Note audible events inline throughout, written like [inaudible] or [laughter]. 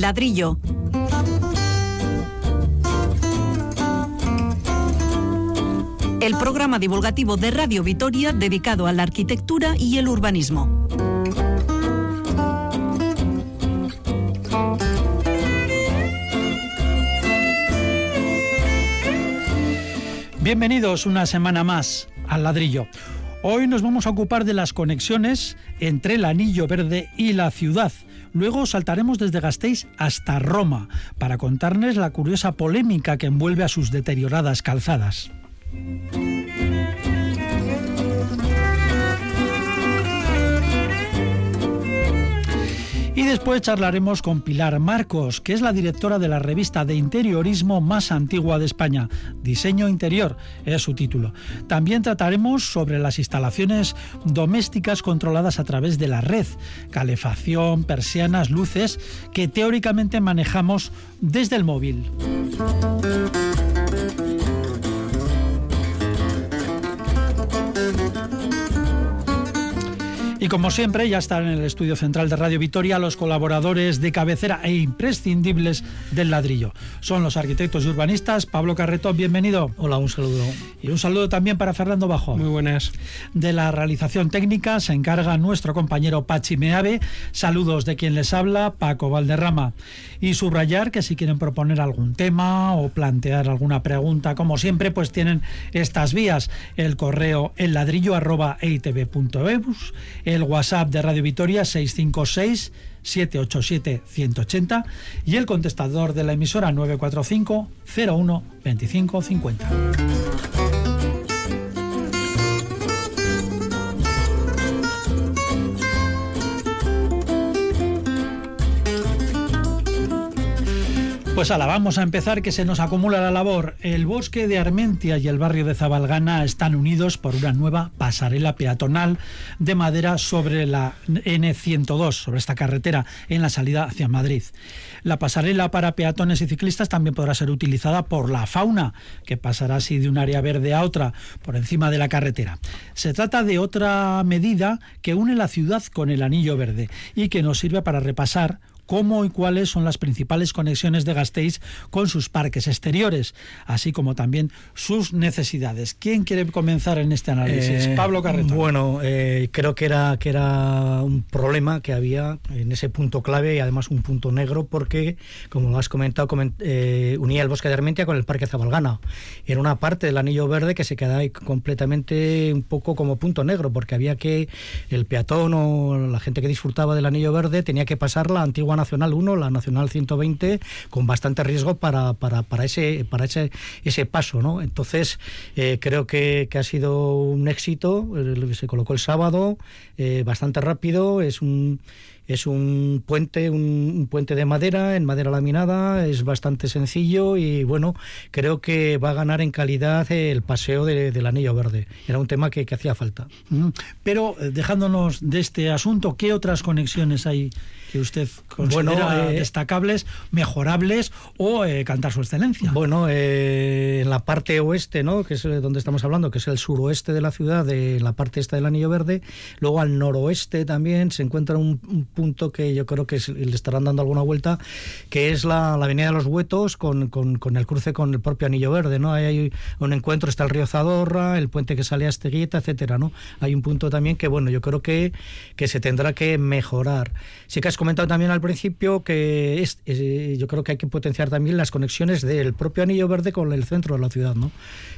Ladrillo. El programa divulgativo de Radio Vitoria dedicado a la arquitectura y el urbanismo. Bienvenidos una semana más al ladrillo. Hoy nos vamos a ocupar de las conexiones entre el Anillo Verde y la ciudad. Luego saltaremos desde Gasteiz hasta Roma para contarles la curiosa polémica que envuelve a sus deterioradas calzadas. Y después charlaremos con Pilar Marcos, que es la directora de la revista de interiorismo más antigua de España. Diseño Interior es su título. También trataremos sobre las instalaciones domésticas controladas a través de la red, calefacción, persianas, luces, que teóricamente manejamos desde el móvil. Y como siempre, ya están en el estudio central de Radio Vitoria los colaboradores de cabecera e imprescindibles del ladrillo. Son los arquitectos y urbanistas. Pablo Carreto, bienvenido. Hola, un saludo. Y un saludo también para Fernando Bajo. Muy buenas. De la realización técnica se encarga nuestro compañero Pachi Meave. Saludos de quien les habla, Paco Valderrama. Y subrayar que si quieren proponer algún tema o plantear alguna pregunta, como siempre, pues tienen estas vías. El correo elladrillo.eitv.eus, el WhatsApp de Radio Vitoria 656 787 180 y el contestador de la emisora 945 01 25 50. Pues ala, vamos a empezar que se nos acumula la labor. El bosque de Armentia y el barrio de Zabalgana están unidos por una nueva pasarela peatonal de madera sobre la N102, sobre esta carretera en la salida hacia Madrid. La pasarela para peatones y ciclistas también podrá ser utilizada por la fauna, que pasará así de un área verde a otra por encima de la carretera. Se trata de otra medida que une la ciudad con el anillo verde y que nos sirve para repasar cómo y cuáles son las principales conexiones de Gasteiz con sus parques exteriores, así como también sus necesidades. ¿Quién quiere comenzar en este análisis? Eh, Pablo Carreto. Bueno, eh, creo que era, que era un problema que había en ese punto clave y además un punto negro porque, como lo has comentado, coment eh, unía el bosque de Armentia con el parque Zabalgana. Era una parte del anillo verde que se quedaba ahí completamente un poco como punto negro porque había que el peatón o la gente que disfrutaba del anillo verde tenía que pasar la antigua Nacional 1, la Nacional 120, con bastante riesgo para, para, para ese, para ese, ese paso. ¿no? Entonces, eh, creo que, que, ha sido un éxito. Se colocó el sábado, eh, bastante rápido. Es un es un puente, un, un, puente de madera, en madera laminada, es bastante sencillo y bueno, creo que va a ganar en calidad el paseo de, del anillo verde. Era un tema que, que hacía falta. Mm, pero dejándonos de este asunto, ¿qué otras conexiones hay que usted considera bueno, eh, destacables, mejorables o eh, cantar su excelencia? Bueno, eh, en la parte oeste, ¿no? que es donde estamos hablando, que es el suroeste de la ciudad, de la parte esta del Anillo Verde, luego al noroeste también se encuentra un, un punto que yo creo que le estarán dando alguna vuelta, que es la, la Avenida de los Huetos con, con, el cruce con el propio Anillo Verde, ¿no? Hay un encuentro, está el río Zadorra, el puente que sale a Esteguieta, etcétera, ¿no? Hay un punto también que, bueno, yo creo que, que se tendrá que mejorar. Sí que has comentado también al principio que es, es, yo creo que hay que potenciar también las conexiones del propio Anillo Verde con el centro de la ciudad, ¿no?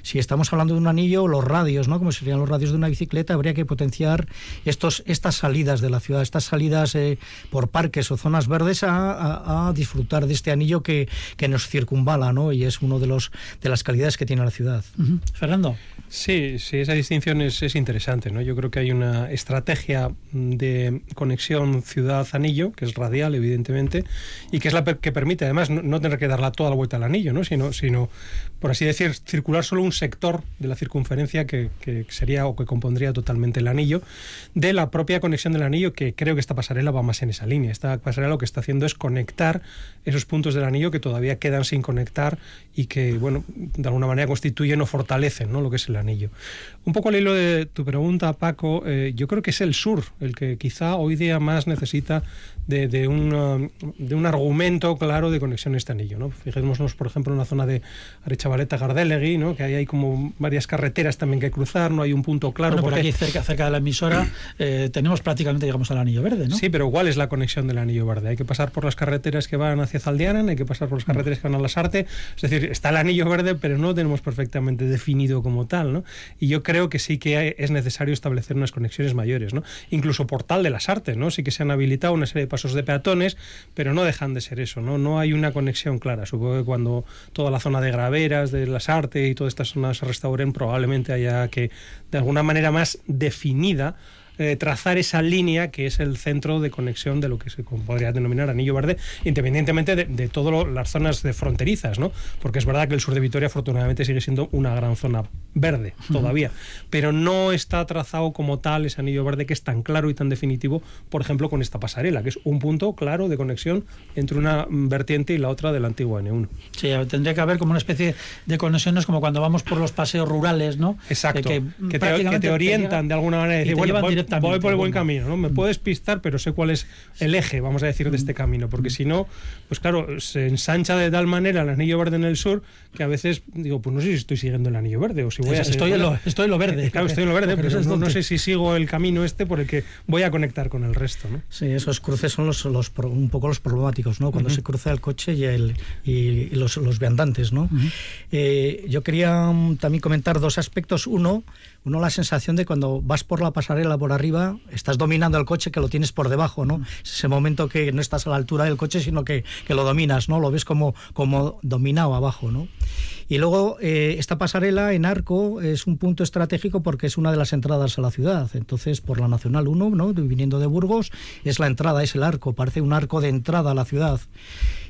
Si estamos hablando de un anillo, los radios, ¿no? Como serían los radios de una bicicleta, habría que potenciar estos, estas salidas de la ciudad, estas salidas eh, por parques o zonas verdes a, disfrutar de este anillo que, que nos circunvala, ¿no? Y es uno de los de las calidades que tiene la ciudad. Fernando. Sí, sí, esa distinción es, es, interesante, ¿no? Yo creo que hay una estrategia de conexión ciudad-anillo, que es radial, evidentemente, y que es la que permite, además, no, tener que darla toda la vuelta al anillo, ¿no? Sino, sino, por así decir, circular solo un sector de la circunferencia que, que sería o que compondría totalmente el anillo, de la propia conexión del anillo, que creo que esta pasarela va va más en esa línea. Esta pasarela lo que está haciendo es conectar esos puntos del anillo que todavía quedan sin conectar y que, bueno, de alguna manera constituyen o fortalecen ¿no? lo que es el anillo. Un poco al hilo de tu pregunta, Paco, eh, yo creo que es el sur el que quizá hoy día más necesita de, de, un, um, de un argumento claro de conexión a este anillo. ¿no? Fijémonos, por ejemplo, en la zona de Arechavaleta, Gardelegui, ¿no? que ahí hay como varias carreteras también que cruzar, no hay un punto claro. Bueno, por aquí cerca, cerca de la emisora [clears throat] eh, tenemos prácticamente, llegamos al anillo verde, ¿no? Sí, pero ¿cuál es la conexión del anillo verde? Hay que pasar por las carreteras que van hacia Zaldiana, hay que pasar por las carreteras que van a Las Arte. Es decir, está el anillo verde, pero no lo tenemos perfectamente definido como tal, ¿no? Y yo creo que sí que es necesario establecer unas conexiones mayores, ¿no? Incluso Portal de las Artes, ¿no? Sí que se han habilitado una serie de pasos de peatones, pero no dejan de ser eso, ¿no? No hay una conexión clara. Supongo que cuando toda la zona de graveras, de las artes y todas estas zonas se restauren, probablemente haya que, de alguna manera más definida, eh, trazar esa línea que es el centro de conexión de lo que se podría denominar anillo verde, independientemente de, de todas las zonas de fronterizas, ¿no? Porque es verdad que el sur de Vitoria afortunadamente sigue siendo una gran zona verde todavía, pero no está trazado como tal ese anillo verde que es tan claro y tan definitivo, por ejemplo, con esta pasarela, que es un punto claro de conexión entre una vertiente y la otra de la antigua N1. Sí, tendría que haber como una especie de conexiones como cuando vamos por los paseos rurales, ¿no? Exacto. Que, que, te, que te, orientan de alguna manera. Decir, bueno, voy, voy, por el buen camino, ¿no? Me puedes pistar, pero sé cuál es el eje, vamos a decir, de este camino, porque si no, pues claro, se ensancha de tal manera el anillo verde en el sur que a veces digo, pues no sé si estoy siguiendo el anillo verde o si voy a estoy, en lo, estoy en lo verde. Claro, estoy en lo verde, pero no, no, sé si sigo el camino este por el que voy a conectar con el resto, ¿no? Sí, esos cruces son los, los un poco los problemáticos, ¿no? Cuando uh -huh. se cruza el coche y, el, y, y los, los viandantes, ¿no? Uh -huh. eh, yo quería también comentar dos aspectos. Uno, uno la sensación de cuando vas por la pasarela por arriba, estás dominando el coche que lo tienes por debajo, ¿no? Es ese momento que no estás a la altura del coche, sino que, que lo dominas, ¿no? Lo ves como, como dominado abajo, ¿no? Y luego eh, esta pasarela en arco es un punto estratégico porque es una de las entradas a la ciudad. Entonces, por la Nacional 1, ¿no? viniendo de Burgos, es la entrada, es el arco, parece un arco de entrada a la ciudad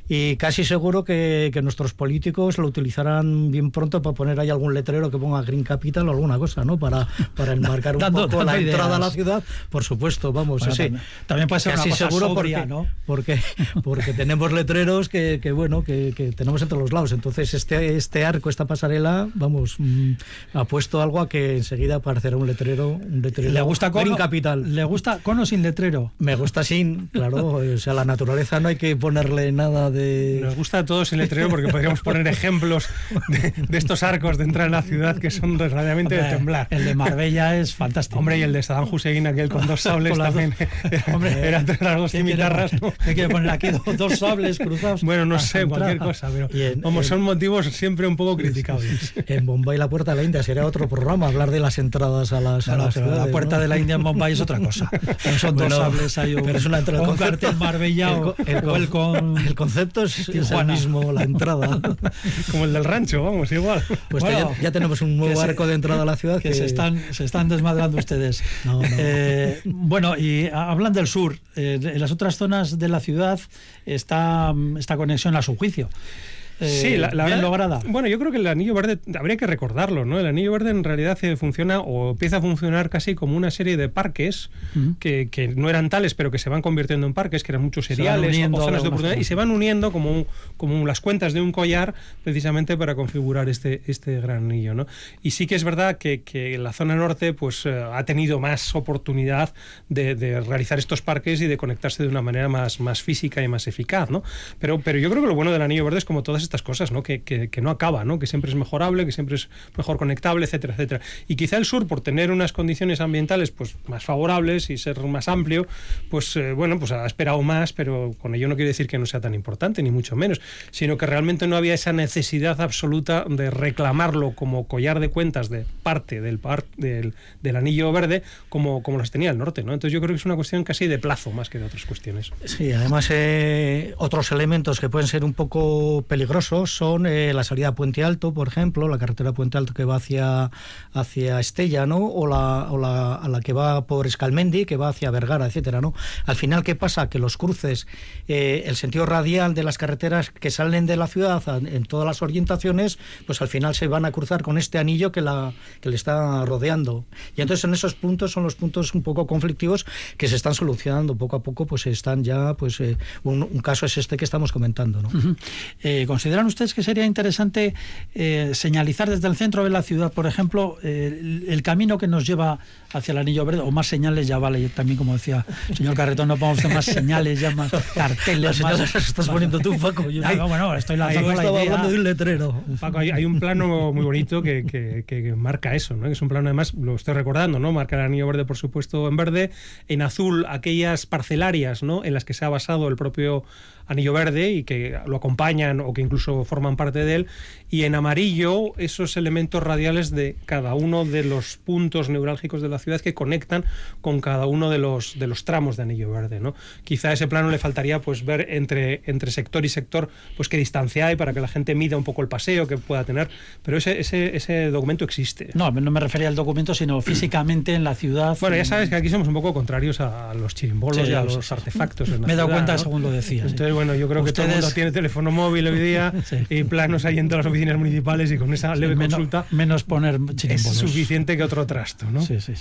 y casi seguro que, que, nuestros políticos lo utilizarán bien pronto para poner ahí algún letrero que ponga Green Capital o alguna cosa, ¿no? Para, para enmarcar un [laughs] dando, poco dando la ideas. entrada a la ciudad, por supuesto, vamos, bueno, así. También, también puede ser casi una cosa seguro sobria, porque, ¿no? porque, [laughs] porque tenemos letreros que, que bueno, que, que, tenemos entre los lados. Entonces, este, este arco, esta pasarela, vamos, mmm, ha puesto algo a que enseguida aparecerá un letrero, un letrero ¿Le gusta Green? Capital. ¿Le gusta con o sin letrero? Me gusta sin, claro, [laughs] o sea, la naturaleza no hay que ponerle nada de... Nos gusta a todos el letrero porque podríamos poner ejemplos de, de, estos arcos de entrar en la ciudad que son realmente de temblar. El de Marbella es fantástico. Hombre, y el de Saddam Hussein, aquel con dos sables con también. Dos... [laughs] Hombre, eran tres las dos cimitarras. ¿no? Hay que poner aquí dos, dos sables cruzados. Bueno, no sé, cualquier cosa, pero en, como en, son motivos siempre un poco criticables. [laughs] En Bombay, la puerta de la India sería otro programa, hablar de las entradas a las. No, a las pero ciudades, la puerta ¿no? de la India en Bombay es otra cosa. No [laughs] son bueno, dos sables, hay un, pero es una entrada. un cartel Marbella el, el, el, con, el concepto es, es el mismo, la entrada. [laughs] Como el del rancho, vamos, igual. Pues bueno, ya, ya, tenemos un nuevo arco de entrada a la ciudad que, que, se, están, se están desmadrando ustedes. [laughs] No, no. Eh, bueno, y hablan del sur. Eh, en las otras zonas de la ciudad está esta conexión a su juicio. Eh, sí, la, la bien verdad, lograda. Bueno, yo creo que el anillo verde habría que recordarlo, ¿no? El anillo verde en realidad funciona o empieza a funcionar casi como una serie de parques uh -huh. que, que, no eran tales, pero que se van convirtiendo en parques, que eran muchos seriales o zonas de oportunidad, y se van uniendo como, como las cuentas de un collar precisamente para configurar este, este gran anillo, ¿no? Y sí que es verdad que, que la zona norte pues eh, ha tenido más oportunidad de, de, realizar estos parques y de conectarse de una manera más, más física y más eficaz, ¿no? Pero, pero yo creo que lo bueno del anillo verde es como todas estas cosas, ¿no? Que, que, que, no acaba, ¿no? Que siempre es mejorable, que siempre es mejor conectable, etcétera, etcétera. Y quizá el sur, por tener unas condiciones ambientales pues más favorables y ser más amplio, pues eh, bueno, pues ha esperado más, pero con ello no quiere decir que no sea tan importante, ni mucho menos, sino que realmente no había esa necesidad absoluta de reclamarlo como collar de cuentas de parte del, par, del, del anillo verde como, como las tenía el norte, ¿no? Entonces yo creo que es una cuestión casi de plazo más que de otras cuestiones. Sí, además eh, otros elementos que pueden ser un poco peligrosos peligrosos son eh, la salida a Puente Alto, por ejemplo, la carretera Puente Alto que va hacia, hacia Estella, ¿no? O la, o la, a la que va por Escalmendi, que va hacia Vergara, etcétera, ¿no? Al final, ¿qué pasa? Que los cruces, eh, el sentido radial de las carreteras que salen de la ciudad en todas las orientaciones, pues al final se van a cruzar con este anillo que, la, que le está rodeando. Y entonces en esos puntos son los puntos un poco conflictivos que se están solucionando poco a poco, pues están ya, pues eh, un, caso es este que estamos comentando. ¿no? Eh, ¿Consideran ustedes que sería interesante eh, señalizar desde el centro de la ciudad, por ejemplo, el, camino que nos lleva hacia el anillo verde, o más señales ya vale, también como decía el señor Carretón, no podemos hacer más señales, ya más carteles, más... estás poniendo tú, Paco. Yo bueno, estoy lanzando la idea. hablando de un letrero. Paco, hay, un plano muy bonito que, que, marca eso, ¿no? que es un plano, además, lo estoy recordando, ¿no? marca el anillo verde, por supuesto, en verde, en azul aquellas parcelarias ¿no? en las que se ha basado el propio anillo verde y que lo acompañan o que incluso forman parte de él, y en amarillo esos elementos radiales de cada uno de los puntos neurálgicos de la ciudad que conectan con cada uno de los, de los tramos de anillo verde. ¿no? Quizá a ese plano le faltaría pues ver entre, entre sector y sector pues qué distancia hay para que la gente mida un poco el paseo que pueda tener, pero ese, ese, ese documento existe. No, no me refería al documento, sino [clears throat] físicamente en la ciudad. Bueno, ya sabes que aquí somos un poco contrarios a los chirimbolos y a los artefactos. [laughs] me he dado cuenta según lo decías. Entonces, bueno, yo creo que todo el mundo tiene teléfono móvil hoy día [laughs] y planos ahí en todas las oficinas municipales y con esa leve consulta. Menos poner Es suficiente que otro trasto, ¿no? Sí, sí.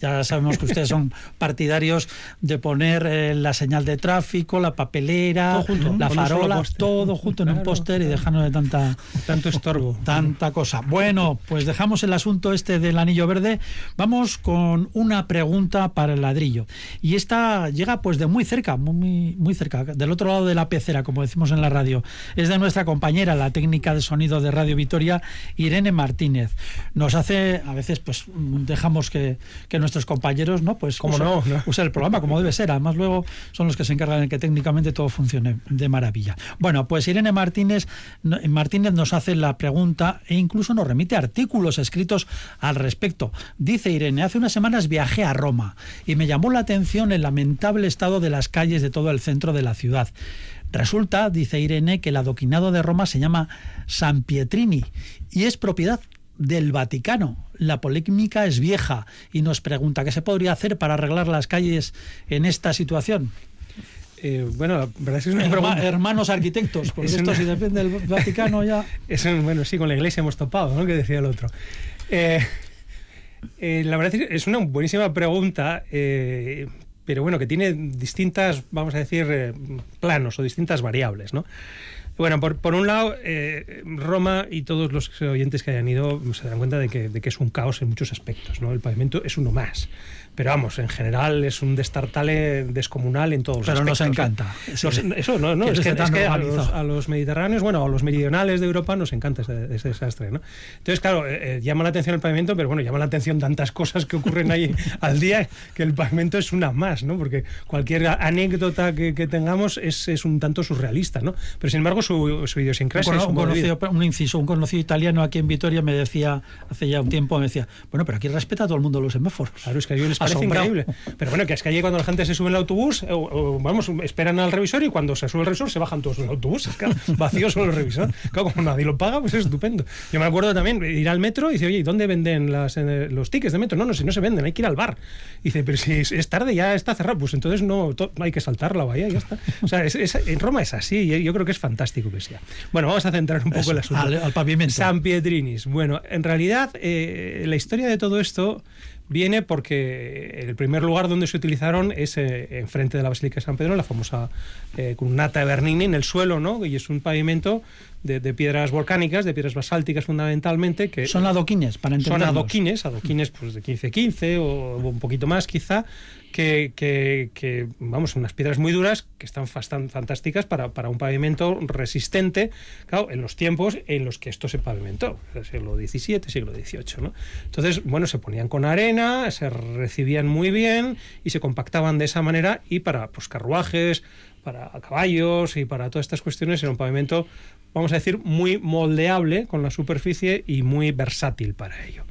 Ya sabemos que ustedes son partidarios de poner eh, la señal de tráfico, la papelera, la farola, todo junto en un póster y dejarnos de tanta tanto estorbo, tanta cosa. Bueno, pues dejamos el asunto este del anillo verde. Vamos con una pregunta para el ladrillo. Y esta llega pues de muy cerca, muy muy cerca, del otro lado de la pecera, como decimos en la radio. Es de nuestra compañera, la técnica de sonido de Radio Vitoria, Irene Martínez. Nos hace a veces pues dejamos que que nuestros compañeros, ¿no? Pues ¿Cómo no, usa el programa como debe ser. Además, luego son los que se encargan de que técnicamente todo funcione de maravilla. Bueno, pues Irene Martínez, Martínez nos hace la pregunta e incluso nos remite artículos escritos al respecto. Dice Irene, hace unas semanas viajé a Roma y me llamó la atención el lamentable estado de las calles de todo el centro de la ciudad. Resulta, dice Irene, que el adoquinado de Roma se llama San Pietrini y es propiedad del Vaticano. La polémica es vieja y nos pregunta qué se podría hacer para arreglar las calles en esta situación. Eh, bueno, la verdad es que es una Hermanos arquitectos, [laughs] porque esto si depende del Vaticano ya... [laughs] Es bueno, sí, con la iglesia hemos topado, ¿no? Que decía el otro. Eh, eh, la verdad es que es una buenísima pregunta, pero bueno, que tiene distintas, vamos a decir, planos o distintas variables, ¿no? Bueno, por, por un lado, eh, Roma y todos los oyentes que hayan ido se dan cuenta de que, de que, es un caos en muchos aspectos. ¿no? El pavimento es uno más. Pero vamos, en general es un destartale descomunal en todos los Pero aspectos. nos encanta. eso no, no es, que, a, los, mediterráneos, bueno, a los meridionales de Europa nos encanta ese, desastre. ¿no? Entonces, claro, eh, eh, llama la atención el pavimento, pero bueno, llama la atención tantas cosas que ocurren ahí [laughs] al día que el pavimento es una más, ¿no? Porque cualquier anécdota que, tengamos es, es, un tanto surrealista, ¿no? Pero sin embargo, su, su idiosincrasia un, es un, conocido, un inciso, un conocido italiano aquí en Vitoria me decía hace ya un tiempo, me decía, bueno, pero aquí respeta a todo el mundo los semáforos. Claro, es que hay un parece increíble. Pero bueno, que es que allí cuando la gente se sube en el autobús, o, vamos, esperan al revisor y cuando se sube el revisor se bajan todos los autobuses, claro, [laughs] vacíos solo el revisor. Claro, como nadie lo paga, pues es estupendo. Yo me acuerdo también ir al metro y dice, oye, ¿y dónde venden las, eh, los tickets de metro? No, no, si no se venden, hay que ir al bar. Y dice, pero si es tarde, ya está cerrado, pues entonces no hay que saltar la bahía y ya está. O sea, en Roma es así y yo creo que es fantástico que sea. Bueno, vamos a centrar un poco el asunto. Al, pavimento. San Pietrinis. Bueno, en realidad, eh, la historia de todo esto viene porque el primer lugar donde se utilizaron es eh, enfrente de la Basílica de San Pedro, la famosa eh, Cunata de Bernini, en el suelo, ¿no? Y es un pavimento de, piedras volcánicas, de piedras basálticas fundamentalmente. que Son adoquines, para Son adoquines, adoquines pues, de 15-15 o un poquito más quizá, que, vamos, unas piedras muy duras que están fantásticas para, un pavimento resistente, claro, en los tiempos en los que esto se pavimentó, siglo XVII, siglo XVIII. ¿no? Entonces, bueno, se ponían con arena, se recibían muy bien y se compactaban de esa manera y para pues, carruajes, para caballos y para todas estas cuestiones era un pavimento, vamos a decir, muy moldeable con la superficie y muy versátil para ello.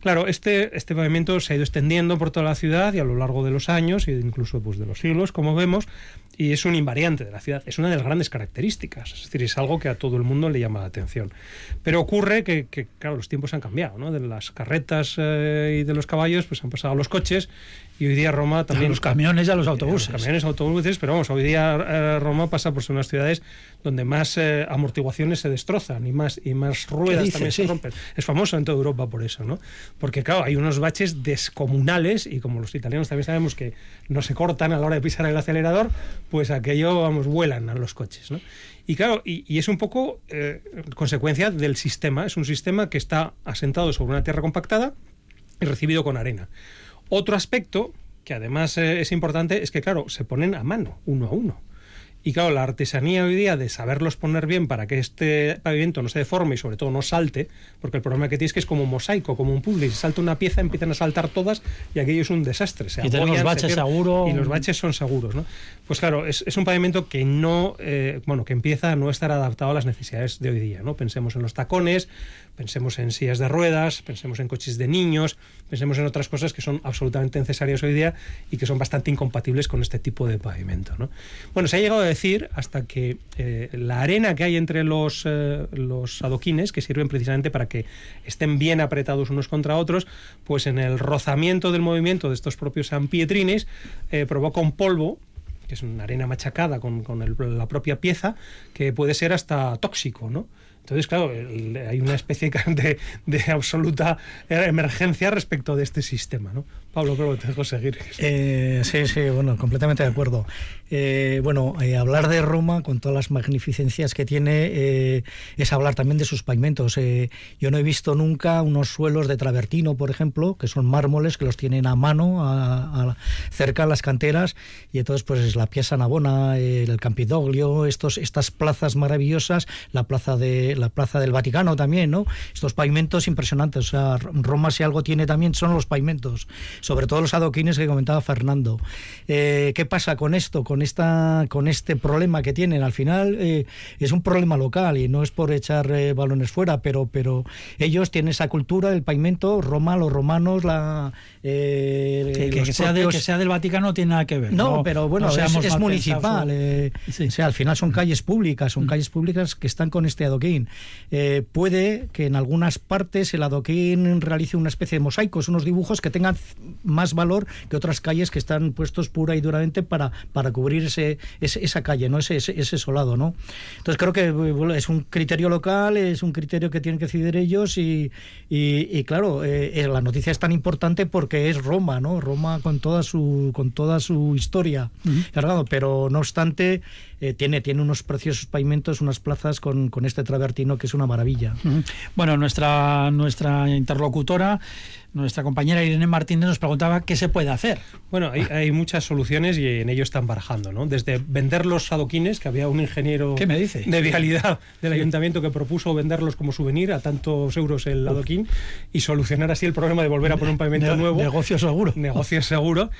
Claro, este, este pavimento se ha ido extendiendo por toda la ciudad y a lo largo de los años e incluso pues, de los siglos, como vemos, y es un invariante de la ciudad. Es una de las grandes características, es decir, es algo que a todo el mundo le llama la atención. Pero ocurre que, claro, los tiempos han cambiado, ¿no? De las carretas eh, y de los caballos, pues han pasado los coches y hoy día Roma también... los camiones y a los autobuses. Los camiones, autobuses, pero vamos, hoy día eh, Roma pasa por ser unas ciudades donde más eh, amortiguaciones se destrozan y más, y más ruedas también se rompen. Es famoso en toda Europa por eso, ¿no? Porque claro, hay unos baches descomunales y como los italianos también sabemos que no se cortan a la hora de pisar el acelerador, pues aquello, vamos, vuelan a los coches, ¿no? Y claro, y, es un poco eh, consecuencia del sistema. Es un sistema que está asentado sobre una tierra compactada y recibido con arena. Otro aspecto que además eh, es importante es que, claro, se ponen a mano, uno a uno. Y claro, la artesanía hoy día de saberlos poner bien para que este pavimento no se deforme y sobre todo no salte, porque el problema que tienes es que es como un mosaico, como un puzzle, si salta una pieza empiezan a saltar todas y aquello es un desastre. y tenemos baches seguros. Y los baches son seguros, ¿no? Pues claro, es, un pavimento que no, eh, bueno, que empieza a no estar adaptado a las necesidades de hoy día, ¿no? Pensemos en los tacones, Pensemos en sillas de ruedas, pensemos en coches de niños, pensemos en otras cosas que son absolutamente necesarias hoy día y que son bastante incompatibles con este tipo de pavimento. ¿no? Bueno, se ha llegado a decir hasta que eh, la arena que hay entre los, eh, los adoquines, que sirven precisamente para que estén bien apretados unos contra otros, pues en el rozamiento del movimiento de estos propios ampietrines eh, provoca un polvo que es una arena machacada con, con la propia pieza, que puede ser hasta tóxico, ¿no? Entonces, claro, hay una especie [laughs] de, de, absoluta emergencia respecto de este sistema, ¿no? Pablo, pero te dejo seguir. Eh, sí, sí, bueno, completamente de acuerdo. Eh, bueno, eh, hablar de Roma, con todas las magnificencias que tiene, es hablar también de sus pavimentos. yo no he visto nunca unos suelos de travertino, por ejemplo, que son mármoles que los tienen a mano, cerca de las canteras, y entonces, pues es la Piazza Navona, el Campidoglio, estos, estas plazas maravillosas, la plaza de la Plaza del Vaticano también, ¿no? Estos pavimentos impresionantes. O sea, Roma si algo tiene también son los pavimentos, sobre todo los adoquines que comentaba Fernando. Eh, ¿Qué pasa con esto, con, esta, con este problema que tienen? Al final eh, es un problema local y no es por echar eh, balones fuera, pero, pero ellos tienen esa cultura, el pavimento, Roma, los romanos, la... que, sea que, sea del Vaticano tiene nada que ver. No, pero bueno, es, municipal. O sea, al final son calles públicas, son mm. calles públicas que están con este adoquín. Puede que en algunas partes el adoquín realice una especie de mosaicos, unos dibujos que tengan más valor que otras calles que están puestos pura y duramente para, para cubrir ese, esa calle, ¿no? Ese, ese, solado. ¿no? Entonces creo que es un criterio local, es un criterio que tienen que decidir ellos y, y, claro, eh, eh, la noticia es tan importante porque es Roma, ¿no? Roma con toda su, con toda su historia cargado, pero no obstante eh, tiene, tiene unos preciosos pavimentos, unas plazas con, con este travertino que es una maravilla. Bueno, nuestra, nuestra interlocutora nuestra compañera Irene Martínez nos preguntaba qué se puede hacer. Bueno, hay, muchas soluciones y en ello están barajando, ¿no? Desde vender los adoquines, que había un ingeniero me dice? de vialidad del ayuntamiento que propuso venderlos como souvenir a tantos euros el adoquín y solucionar así el problema de volver a poner un pavimento nuevo. Negocio seguro. Negocio seguro.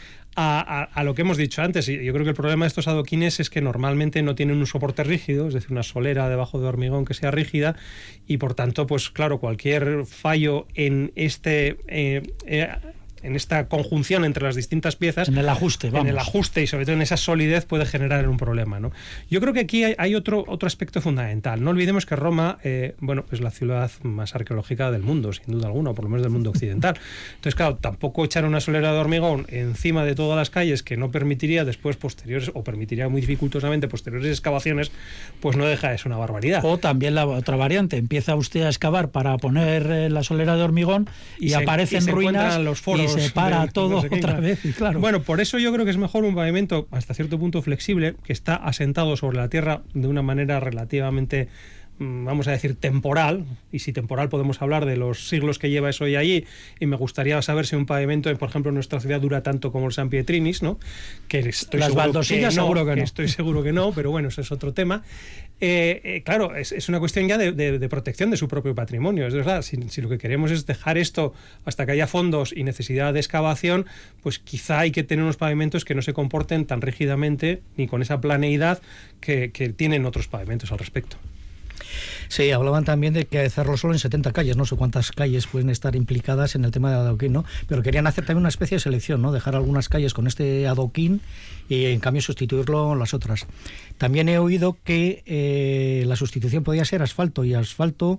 A, lo que hemos dicho antes. Yo creo que el problema de estos adoquines es que normalmente no tienen un soporte rígido, es decir, una solera debajo de hormigón que sea rígida y por tanto, pues claro, cualquier fallo en este eh, eh, en esta conjunción entre las distintas piezas. En el ajuste, En el ajuste y sobre todo en esa solidez puede generar un problema. ¿no? Yo creo que aquí hay, otro, otro aspecto fundamental. No olvidemos que Roma, eh, bueno, es la ciudad más arqueológica del mundo, sin duda alguna, por lo menos del mundo occidental. Entonces, claro, tampoco echar una solera de hormigón encima de todas las calles que no permitiría después posteriores, o permitiría muy dificultosamente posteriores excavaciones, pues no deja de ser una barbaridad. O también la otra variante, empieza usted a excavar para poner eh, la solera de hormigón y, aparecen ruinas los foros se para todo otra vez. claro. Bueno, por eso yo creo que es mejor un pavimento hasta cierto punto flexible, que está asentado sobre la tierra de una manera relativamente vamos a decir, temporal, y si temporal podemos hablar de los siglos que lleva eso y allí, y me gustaría saber si un pavimento, por ejemplo, en nuestra ciudad dura tanto como el San Pietrinis, ¿no? Que estoy Las seguro que no, seguro que, no. estoy seguro que no, pero bueno, eso es otro tema. Eh, eh, claro, es, una cuestión ya de, protección de su propio patrimonio. Es verdad, si, si, lo que queremos es dejar esto hasta que haya fondos y necesidad de excavación, pues quizá hay que tener unos pavimentos que no se comporten tan rígidamente ni con esa planeidad que tienen otros pavimentos al respecto. Sí, hablaban también de que hacerlo solo en 70 calles, no sé cuántas calles pueden estar implicadas en el tema de adoquín, ¿no? Pero querían hacer también una especie de selección, ¿no? Dejar algunas calles con este adoquín y en cambio sustituirlo las otras. También he oído que eh, la sustitución podía ser asfalto y asfalto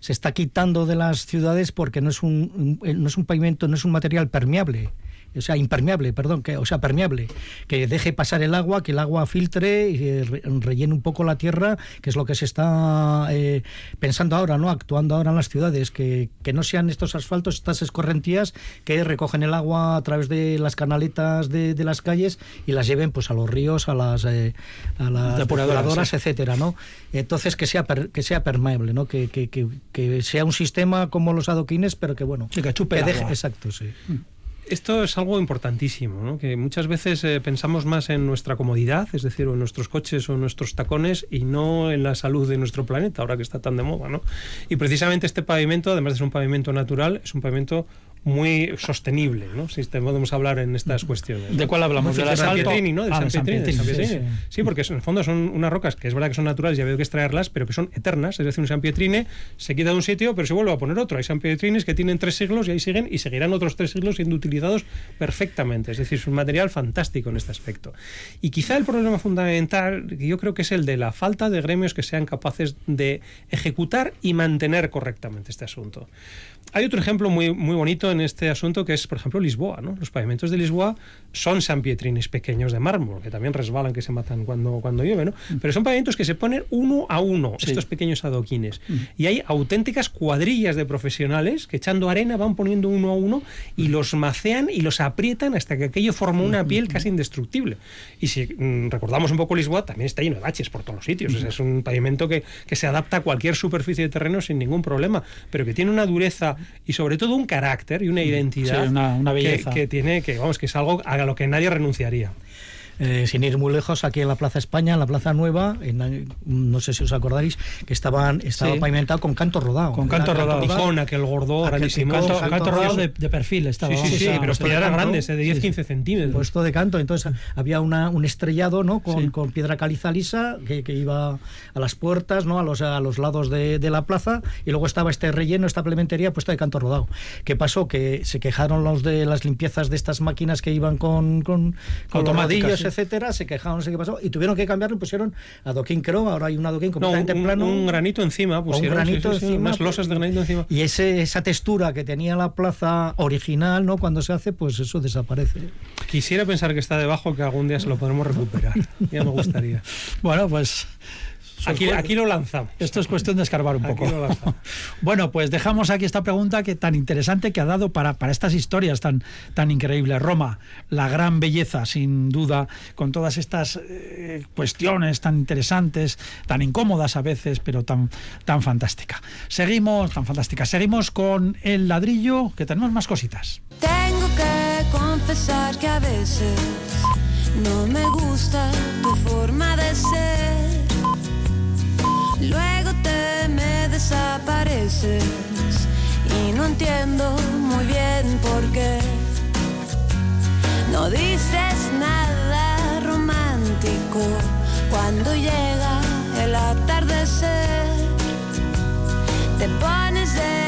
se está quitando de las ciudades porque no es un, no es un pavimento, no es un material permeable o sea, impermeable, perdón, que, o sea, permeable, que deje pasar el agua, que el agua filtre y rellene un poco la tierra, que es lo que se está eh, pensando ahora, ¿no? Actuando ahora en las ciudades, que, que, no sean estos asfaltos, estas escorrentías que recogen el agua a través de las canaletas de, de las calles y las lleven pues a los ríos, a las, eh, a las depuradoras, etcétera, ¿no? Entonces que sea que sea permeable, ¿no? Que, que, que, sea un sistema como los adoquines, pero que bueno, que chupe deje, exacto, sí. Mm esto es algo importantísimo, ¿no? que muchas veces eh, pensamos más en nuestra comodidad, es decir, en nuestros coches o en nuestros tacones y no en la salud de nuestro planeta, ahora que está tan de moda. ¿no? Y precisamente este pavimento, además de ser un pavimento natural, es un pavimento muy sostenible, ¿no? Si podemos hablar en estas cuestiones. ¿De cuál hablamos? De, la San Pietrini, ¿no? De ah, San Pietrini. Sí, sí. porque en el fondo son unas rocas que es verdad que son naturales y ha habido que extraerlas, pero que son eternas. Es decir, un San Pietrine se quita de un sitio, pero se vuelve a poner otro. Hay San Pietrines que tienen tres siglos y ahí siguen y seguirán otros tres siglos siendo utilizados perfectamente. Es decir, es un material fantástico en este aspecto. Y quizá el problema fundamental, yo creo que es el de la falta de gremios que sean capaces de ejecutar y mantener correctamente este asunto. Hay otro ejemplo muy, muy bonito en este asunto que es, por ejemplo, Lisboa. ¿no? Los pavimentos de Lisboa son sanpietrines pequeños de mármol, que también resbalan, que se matan cuando, cuando llueve, ¿no? Mm. pero son pavimentos que se ponen uno a uno, estos pequeños adoquines. Mm. Y hay auténticas cuadrillas de profesionales que echando arena van poniendo uno a uno y mm. los macean y los aprietan hasta que aquello forma una piel casi indestructible. Y si recordamos un poco Lisboa, también está lleno de baches por todos los sitios. es un pavimento que, que se adapta a cualquier superficie de terreno sin ningún problema, pero que tiene una dureza y sobre todo un carácter y una identidad una, belleza. Que, tiene que vamos que es algo a lo que nadie renunciaría. Eh, sin ir muy lejos, aquí en la Plaza España, en la Plaza Nueva, no sé si os acordáis, que estaban estaba pavimentado con canto rodado. Con canto rodado. Con aquel gordo grandísimo. Canto, canto, rodado de, perfil estaba. Sí, sí, sí, pero eran grandes, eh, de 10-15 centímetros. Puesto de canto, entonces había una, un estrellado ¿no? con, con piedra caliza lisa que, que, iba a las puertas, ¿no? a, los, a los lados de, de la plaza, y luego estaba este relleno, esta plementería puesta de canto rodado. ¿Qué pasó? Que se quejaron los de las limpiezas de estas máquinas que iban con, con, con etcétera, se quejaron, no sé qué pasó, y tuvieron que cambiarlo y pusieron adoquín creo, ahora hay un adoquín completamente un, plano. Un granito encima, pusieron. Un granito encima. Unas losas de granito encima. Y ese, esa textura que tenía la plaza original, ¿no? Cuando se hace, pues eso desaparece. Quisiera pensar que está debajo, que algún día se lo podremos recuperar. ya me gustaría. [laughs] bueno, pues Aquí, aquí, lo lanzamos. Esto es cuestión de escarbar un poco. [laughs] bueno, pues dejamos aquí esta pregunta que tan interesante que ha dado para, para estas historias tan, tan increíbles. Roma, la gran belleza, sin duda, con todas estas eh, cuestiones tan interesantes, tan incómodas a veces, pero tan, tan fantástica. Seguimos, tan fantástica. Seguimos con el ladrillo, que tenemos más cositas. Tengo que confesar que a veces no me gusta tu forma de ser Luego te me desapareces y no entiendo muy bien por qué. No dices nada romántico cuando llega el atardecer. Te pones de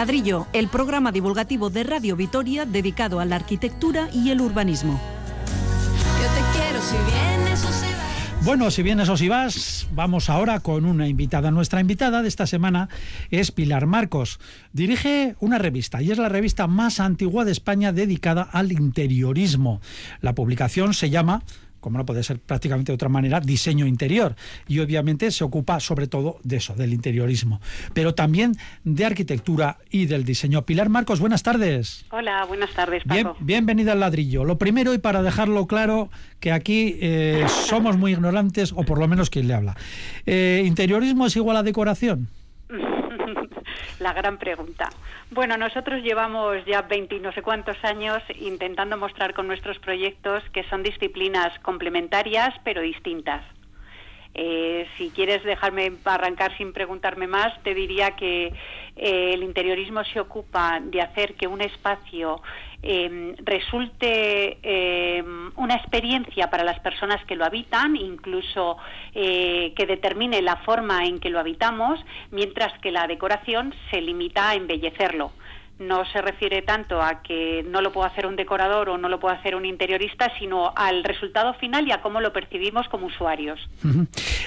Ladrillo, el programa divulgativo de Radio Vitoria dedicado a la arquitectura y el urbanismo. Yo te quiero si vienes o si vas. Bueno, si vienes o si vas, vamos ahora con una invitada. Nuestra invitada de esta semana es Pilar Marcos. Dirige una revista y es la revista más antigua de España dedicada al interiorismo. La publicación se llama como no puede ser prácticamente de otra manera, diseño interior. Y obviamente se ocupa sobre todo de eso, del interiorismo, pero también de arquitectura y del diseño. Pilar Marcos, buenas tardes. Hola, buenas tardes, Bien, bienvenida al ladrillo. Lo primero, y para dejarlo claro, que aquí eh, somos muy ignorantes, o por lo menos quien le habla. Eh, ¿Interiorismo es igual a decoración? [laughs] La gran pregunta. Bueno, nosotros llevamos ya 20 y no sé cuántos años intentando mostrar con nuestros proyectos que son disciplinas complementarias pero distintas. Eh, si quieres dejarme arrancar sin preguntarme más, te diría que eh, el interiorismo se ocupa de hacer que un espacio eh, resulte eh, una experiencia para las personas que lo habitan, incluso eh, que determine la forma en que lo habitamos, mientras que la decoración se limita a embellecerlo no se refiere tanto a que no lo pueda hacer un decorador o no lo pueda hacer un interiorista, sino al resultado final y a cómo lo percibimos como usuarios.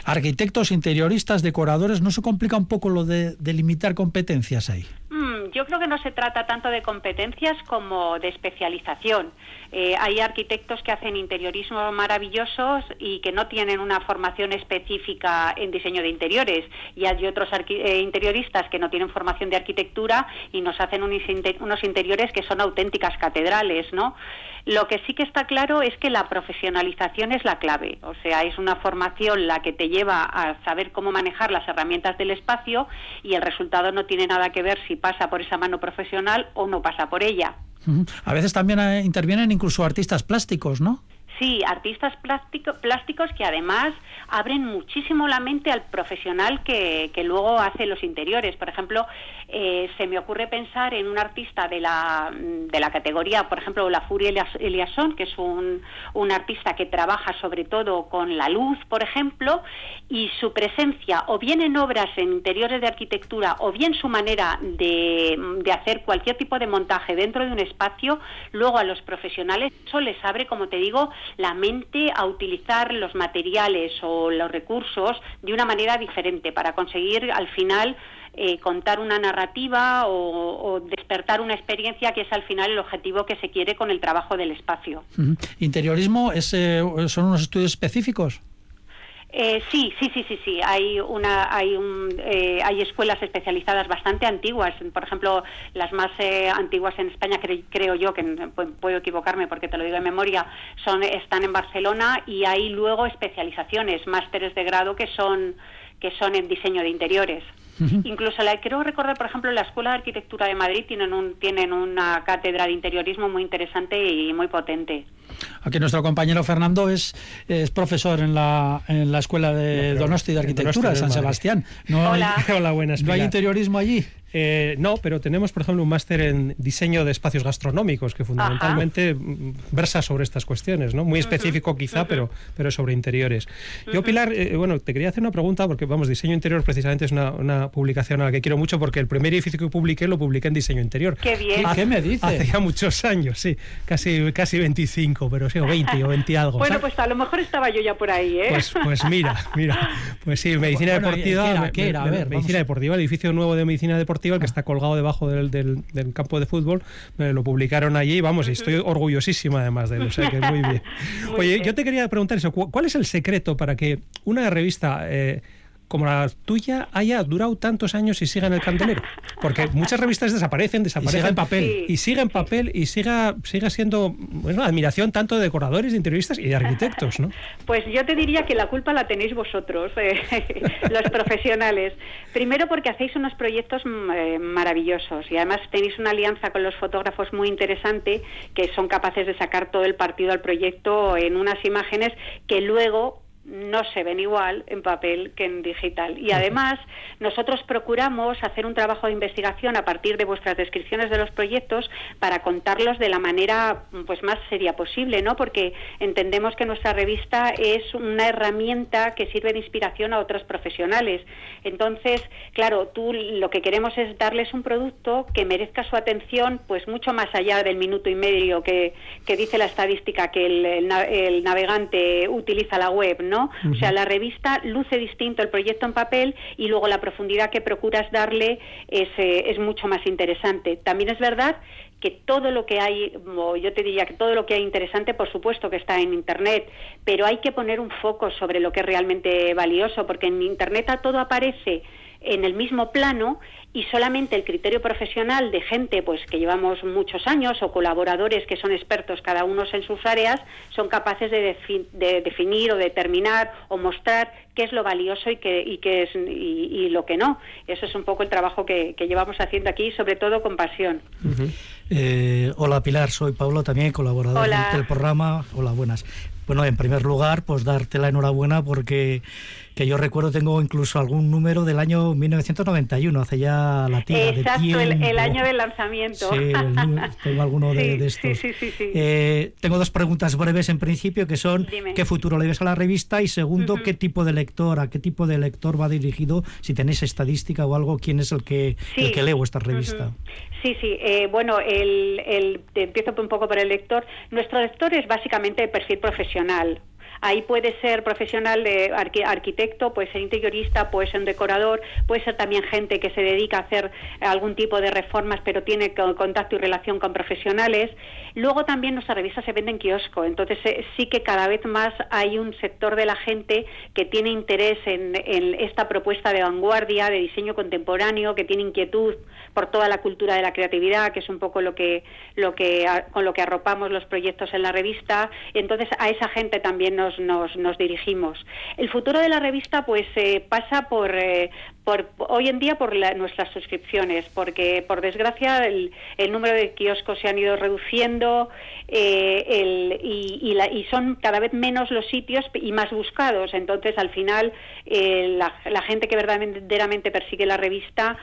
Arquitectos, interioristas, decoradores, ¿no se complica un poco lo de delimitar competencias ahí? Mm, yo creo que no se trata tanto de competencias como de especialización. Eh, hay arquitectos que hacen interiorismo maravillosos y que no tienen una formación específica en diseño de interiores. Y hay otros eh, interioristas que no tienen formación de arquitectura y nos hacen inte- unos interiores que son auténticas catedrales, ¿no? Lo que sí que está claro es que la profesionalización es la clave. O sea, es una formación la que te lleva a saber cómo manejar las herramientas del espacio y el resultado no tiene nada que ver si pasa por esa mano profesional o no pasa por ella. A veces también eh, intervienen incluso artistas plásticos, ¿no? Sí, artistas plástico- plásticos que además abren muchísimo la mente al profesional que, que luego hace los interiores. Por ejemplo, eh, se me ocurre pensar en un artista de la, de la categoría, por ejemplo, la Furia Elias- Eliasson, que es un, un artista que trabaja sobre todo con la luz, por ejemplo, y su presencia, o bien en obras en interiores de arquitectura, o bien su manera de, de hacer cualquier tipo de montaje dentro de un espacio, luego a los profesionales eso les abre, como te digo, la mente a utilizar los materiales o los recursos de una manera diferente para conseguir al final eh, contar una narrativa o, o despertar una experiencia que es al final el objetivo que se quiere con el trabajo del espacio. ¿Interiorismo es, eh, son unos estudios específicos? Eh, sí, sí, sí, sí, sí. Hay una, hay un, eh, hay escuelas especializadas bastante antiguas. Por ejemplo, las más eh, antiguas en España, cre- creo yo, que puedo equivocarme porque te lo digo de memoria, son están en Barcelona y hay luego especializaciones, másteres de grado que son que son en diseño de interiores. Incluso la quiero recordar, por ejemplo, la Escuela de Arquitectura de Madrid tienen un tienen una cátedra de interiorismo muy interesante y muy potente. Aquí nuestro compañero Fernando es, es profesor en la, en la Escuela de No, Donosti de Arquitectura de San Madrid. Sebastián. No Hola. Hay, [laughs] Hola, buenas. ¿No hay interiorismo allí? Eh, no, pero tenemos, por ejemplo, un máster en diseño de espacios gastronómicos que fundamentalmente mm, versa sobre estas cuestiones, ¿no? Muy específico quizá, pero, pero sobre interiores. Yo, Pilar, eh, bueno, te quería hacer una pregunta porque, vamos, diseño interior precisamente es una, una publicación a la que quiero mucho porque el primer edificio que publiqué lo publiqué en diseño interior. Qué bien. ¿Qué me dice? Hace ya muchos años, sí, casi, casi 25, pero sí, o 20 o 20 algo. Bueno, ¿sabes? pues a lo mejor estaba yo ya por ahí, ¿eh? Pues, pues mira, mira, pues sí, medicina Bueno, deportiva. ¿qué era? ¿Qué era? A ver, medicina vamos. deportiva, el edificio nuevo de medicina deportiva, el que está colgado debajo del, del- del campo de fútbol, me lo publicaron allí, vamos, y estoy orgullosísima además de él, o sea que muy bien. [laughs] Muy Oye, yo te quería preguntar eso, ¿cu- ¿cuál es el secreto para que una revista eh, como la tuya haya durado tantos años y siga en el candelero? Porque muchas revistas desaparecen, desaparecen siga en papel. Sí. y siga en papel y siga, siga siendo bueno, admiración tanto de decoradores, de interioristas y de arquitectos, ¿no? Pues yo te diría que la culpa la tenéis vosotros, eh, [laughs] los profesionales. Primero porque hacéis unos proyectos mm, eh, maravillosos y además tenéis una alianza con los fotógrafos muy interesante que son capaces de sacar todo el partido al proyecto en unas imágenes que luego no se ven igual en papel que en digital. Y además, nosotros procuramos hacer un trabajo de investigación a partir de vuestras descripciones de los proyectos para contarlos de la manera pues más seria posible, ¿no? Porque entendemos que nuestra revista es una herramienta que sirve de inspiración a otros profesionales. Entonces, claro, tú lo que queremos es darles un producto que merezca su atención, pues mucho más allá del minuto y medio que, que dice la estadística que el, el, el navegante utiliza la web, ¿no? O sea, la revista luce distinto el proyecto en papel y luego la profundidad que procuras darle es, eh, es mucho más interesante. También es verdad que todo lo que hay, o yo te diría que todo lo que hay interesante, por supuesto que está en Internet, pero hay que poner un foco sobre lo que es realmente valioso, porque en Internet a todo aparece en el mismo plano y solamente el criterio profesional de gente pues que llevamos muchos años o colaboradores que son expertos cada uno en sus áreas son capaces de, de definir o determinar o mostrar qué es lo valioso y qué, y qué es y, lo que no. Eso es un poco el trabajo que, que llevamos haciendo aquí, sobre todo con pasión. Uh -huh. eh, hola Pilar, soy Pablo también, colaborador hola. del programa. Hola, buenas. Bueno, en primer lugar, pues darte la enhorabuena porque que yo recuerdo tengo incluso algún número del año 1991, hace ya la tira Exacto, de tiempo. El, el, año del lanzamiento. Sí, el, tengo alguno [laughs] sí, de, de, estos. Sí, sí, sí, eh, tengo dos preguntas breves en principio que son Dime. qué futuro le ves a la revista y segundo, uh -huh. qué tipo de lector, a qué tipo de lector va dirigido, si tenéis estadística o algo, quién es el que, el que lee vuestra revista. Uh -huh. Sí, sí. Eh, bueno, el, el, empiezo un poco por el lector. Nuestro lector es básicamente el perfil profesional. Ahí puede ser profesional de arquitecto, puede ser interiorista, puede ser un decorador, puede ser también gente que se dedica a hacer algún tipo de reformas, pero tiene contacto y relación con profesionales. Luego también nuestra revista se vende en kiosco, entonces eh, sí que cada vez más hay un sector de la gente que tiene interés en, en esta propuesta de vanguardia, de diseño contemporáneo, que tiene inquietud por toda la cultura de la creatividad, que es un poco lo que, lo que con lo que arropamos los proyectos en la revista. Entonces a esa gente también nos nos, nos, dirigimos. El futuro de la revista pues eh, pasa por, eh, por, hoy en día por la, nuestras suscripciones, porque por desgracia el, el, número de kioscos se han ido reduciendo eh, el, y, y, la, y, son cada vez menos los sitios y más buscados. Entonces al final la, la, gente que verdaderamente persigue la revista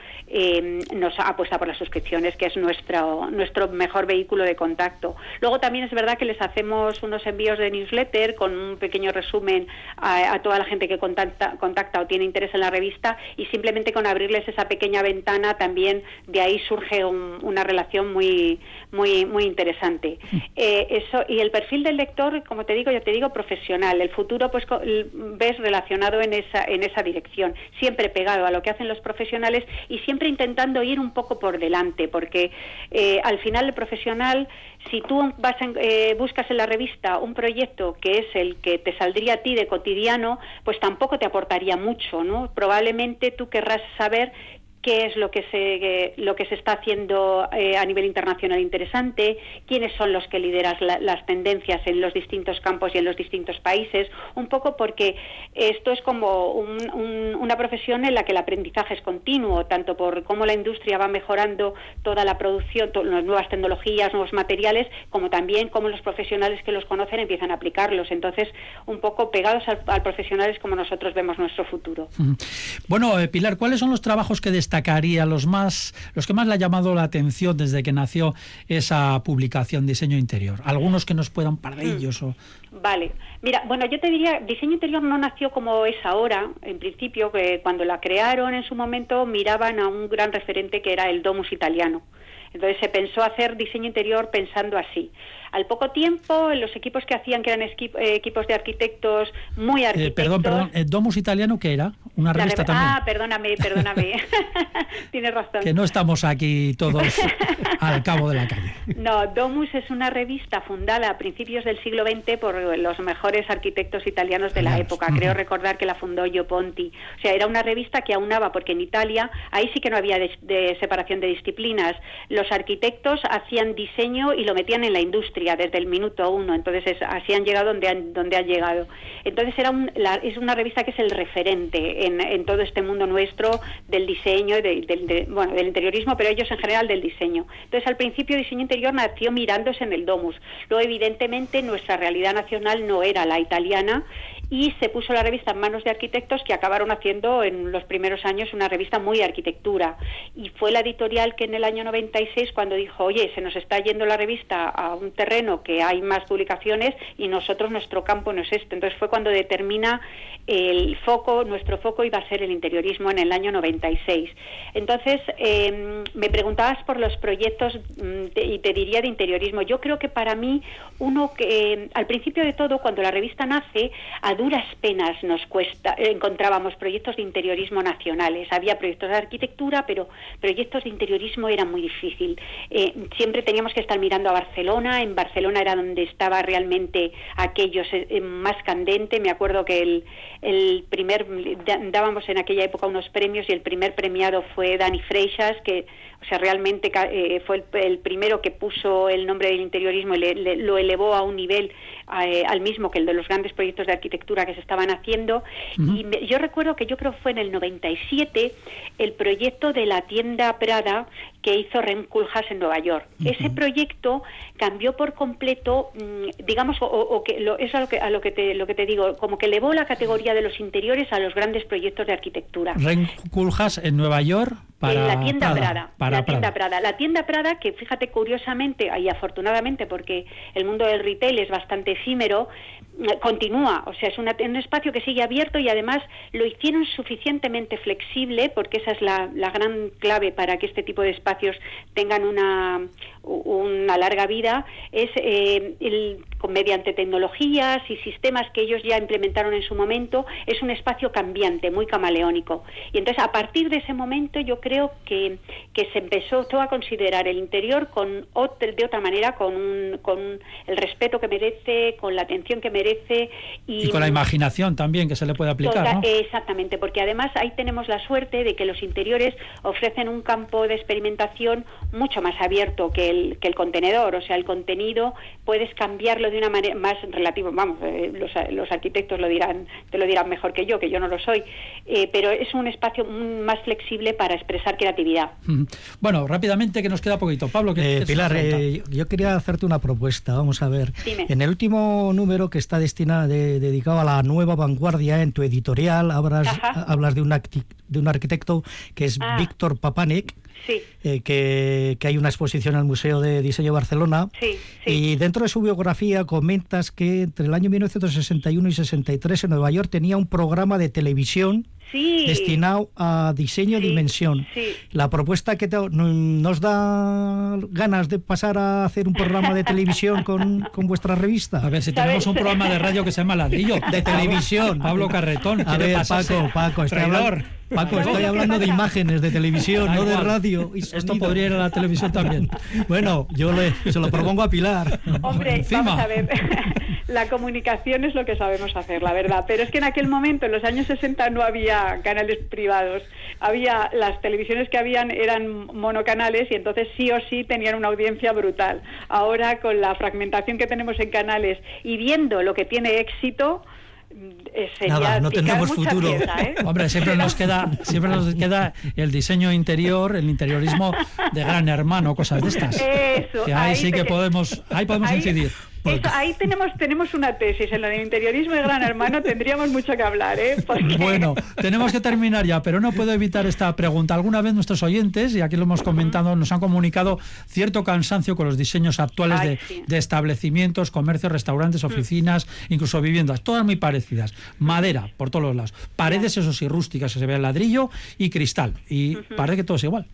nos apuesta por las suscripciones, que es nuestro, nuestro mejor vehículo de contacto. Luego también es verdad que les hacemos unos envíos de newsletter con un pequeño resumen a, a, toda la gente que contacta, contacta o tiene interés en la revista y simplemente con abrirles esa pequeña ventana también de ahí surge un, una relación muy muy muy interesante. Eh, eso y el perfil del lector, como te digo, yo te digo profesional. El futuro pues ves relacionado en esa en esa dirección, siempre pegado a lo que hacen los profesionales y siempre intentando ir un poco por delante, porque eh, al final el profesional si tú vas en, eh, buscas en la revista un proyecto que es el que te saldría a ti de cotidiano, pues tampoco te aportaría mucho, ¿no? Probablemente tú querrás saber qué es lo que se lo que se está haciendo eh, a nivel internacional interesante, quiénes son los que lideran la, las tendencias en los distintos campos y en los distintos países, un poco porque esto es como un, un, una profesión en la que el aprendizaje es continuo, tanto por cómo la industria va mejorando toda la producción, to, nuevas tecnologías, nuevos materiales, como también cómo los profesionales que los conocen empiezan a aplicarlos. Entonces, un poco pegados al, al profesional es como nosotros vemos nuestro futuro. Bueno, eh, Pilar, ¿cuáles son los trabajos que destacaría los más los que más le ha llamado la atención desde que nació esa publicación Diseño Interior? Algunos que nos puedan par de ellos o Vale. Mira, bueno, yo te diría, Diseño Interior no nació como es ahora, en principio, que cuando la crearon en su momento miraban a un gran referente que era el Domus italiano. Entonces se pensó hacer diseño interior pensando así. Al poco tiempo, los equipos que hacían, que eran equipos de arquitectos, muy arquitectos... Eh, perdón, perdón, ¿el Domus Italiano qué era? ¿Una revista también? Ah, perdóname, [laughs] perdóname. [laughs] Tienes razón. Que no estamos aquí todos [laughs] al cabo de la calle. No, Domus es una revista fundada a principios del siglo XX por los mejores arquitectos italianos de la época. Creo recordar que la fundó Gio Ponti. O sea, era una revista que aunaba, porque en Italia, ahí sí que no había de, de separación de disciplinas. Los arquitectos hacían diseño y lo metían en la industria desde el minuto uno. Entonces, es, así han llegado donde han, donde han llegado. Entonces, era un, la, es una revista que es el referente en, en todo este mundo nuestro del diseño, bueno, del interiorismo, pero ellos en general del diseño. Entonces, al principio, diseño interior nació mirándose en el Domus. Luego, evidentemente, nuestra realidad nacional no era la italiana y se puso la revista en manos de arquitectos que acabaron haciendo en los primeros años una revista muy arquitectura. Y fue la editorial que en el año 96 cuando dijo, oye, se nos está yendo la revista a un terreno que hay más publicaciones y nosotros nuestro campo no es este. Entonces fue cuando determina el foco, nuestro foco iba a ser el interiorismo en el año 96. Entonces, eh, me preguntabas por los proyectos mm, y te diría de interiorismo. Yo creo que para mí, uno que eh, al principio de todo, cuando la revista nace, duras penas nos cuesta, eh, encontrábamos proyectos de interiorismo nacionales. Había proyectos de arquitectura, pero proyectos de interiorismo era muy difícil. Eh, siempre teníamos que estar mirando a Barcelona. En Barcelona era donde estaba realmente aquello eh, más candente. Me acuerdo que el, el primer dábamos en aquella época unos premios y el primer premiado fue Dani Freixas, que o sea realmente eh, fue el, el primero que puso el nombre del interiorismo y le- le- lo elevó a un nivel eh, al mismo que el de los grandes proyectos de arquitectura que se estaban haciendo. Y me- yo recuerdo que yo creo que fue en el 97 el proyecto de la tienda Prada que hizo Rem Koolhaas en Nueva York. Ese proyecto cambió por completo, mm, digamos, o, o que lo, es a lo que, a lo que te lo que te digo, como que elevó la categoría de los interiores a los grandes proyectos de arquitectura. Ren Kuljas en Nueva York para en la tienda Prada, Prada, para la tienda Prada. Prada. La tienda Prada, que fíjate curiosamente y afortunadamente, porque el mundo del retail es bastante efímero, continúa. O sea, es una- un espacio que sigue abierto y además lo hicieron suficientemente flexible, porque esa es la, la gran clave para que este tipo de espacios tengan una, una larga vida, es eh, el- con- mediante tecnologías y sistemas que ellos ya implementaron en su momento, es un espacio cambiante, muy camaleónico. Y entonces, a partir de ese momento, yo creo que, que se empezó todo a considerar el interior con de otra manera, con, un- con el respeto que merece, con la atención que merece. Y, Y con la imaginación también que se le puede aplicar. Exactamente, porque además ahí tenemos la suerte de que los interiores ofrecen un campo de experimentación mucho más abierto que el, que el contenedor. O sea, el contenido puedes cambiarlo de una manera más relativa. Vamos, eh, los, los arquitectos lo dirán, te lo dirán mejor que yo, que yo no lo soy. Eh, pero es un espacio más flexible para expresar creatividad. Bueno, rápidamente que nos queda poquito. Pablo, ¿qué Eh, Pilar, eh, yo quería hacerte una propuesta. Vamos a ver. Dime. En el último número que está destinado, de- dedicado a la nueva vanguardia, en tu editorial hablas, Ajá. hablas de, un acti- de un arquitecto que es Ah. Víctor Papanek, Sí, eh, que, que hay una exposición en el Museo de Diseño Barcelona. sí, sí. Y dentro de su biografía comentas que entre el año 1961 y 63 en Nueva York tenía un programa de televisión sí. destinado a diseño Sí, dimensión. sí. La propuesta que te- nos da ganas de pasar a hacer un programa de televisión [laughs] con, con vuestra revista. A ver, si ¿Sabes? tenemos un programa de radio que se llama Ladrillo. De televisión. Pablo Carretón. A ver, pasarse. Paco, Paco, estoy hablando, Paco, ¿Sabes estoy hablando de imágenes de televisión, no de radio. y Esto podría ir a la televisión también. Bueno, yo le, se lo propongo a Pilar. Hombre, Encima. vamos a ver, [laughs] la comunicación es lo que sabemos hacer, la verdad. Pero es que en aquel momento, en los años 60, no había canales privados. Había, las televisiones que habían eran monocanales y entonces sí o sí tenían una audiencia brutal. Ahora, con la fragmentación que tenemos en canales y viendo lo que tiene éxito, sería Nada, no mucha futuro. ¿eh? [laughs] Hombre, siempre nos queda, siempre nos queda el diseño interior, el interiorismo de gran hermano, cosas de estas. Eso, Que ahí, sí que podemos, ahí podemos ahí- incidir. Eso, ahí tenemos tenemos una tesis en lo de interiorismo de Gran Hermano tendríamos mucho que hablar, ¿eh? Porque- Bueno, tenemos que terminar ya, pero no puedo evitar esta pregunta. Alguna vez nuestros oyentes, y aquí lo hemos comentado, nos han comunicado cierto cansancio con los diseños actuales Ay, de, sí. de establecimientos, comercios, restaurantes, oficinas, incluso viviendas, todas muy parecidas. Madera, por todos los lados. Paredes, eso sí, rústicas, que se ve el ladrillo y cristal. Y parece que todo es igual.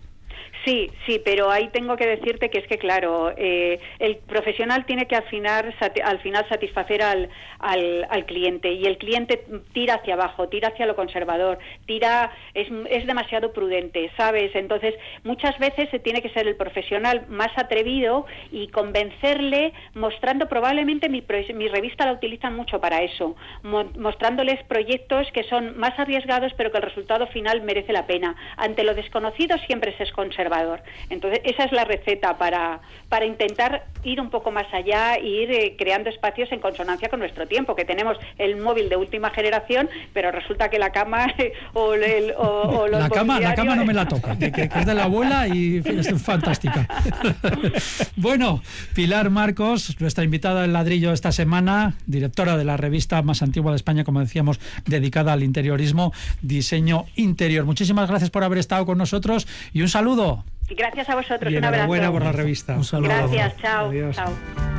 Sí, sí, pero ahí tengo que decirte que es que, claro, eh, el profesional tiene que al final, al final satisfacer al, al, cliente y el cliente tira hacia abajo, tira hacia lo conservador, tira es, es demasiado prudente, ¿sabes? Entonces, muchas veces se tiene que ser el profesional más atrevido y convencerle mostrando, probablemente mi, mi revista la utilizan mucho para eso, mo- mostrándoles proyectos que son más arriesgados pero que el resultado final merece la pena. Ante lo desconocido siempre se es conservador innovador. Entonces, esa es la receta para, para intentar ir un poco más allá e ir eh, creando espacios en consonancia con nuestro tiempo, que tenemos el móvil de última generación, pero resulta que la cama [laughs] o, el, o, o los La cama, la cama no me la toca, que, que- que es de la abuela y es fantástica. [laughs] bueno, Pilar Marcos, nuestra invitada del ladrillo esta semana, directora de la revista más antigua de España, como decíamos, dedicada al interiorismo, diseño interior. Muchísimas gracias por haber estado con nosotros y un saludo. Gracias a vosotros, Y un abrazo. enhorabuena por la revista. Un saludo. Gracias, chao. Adiós. chao.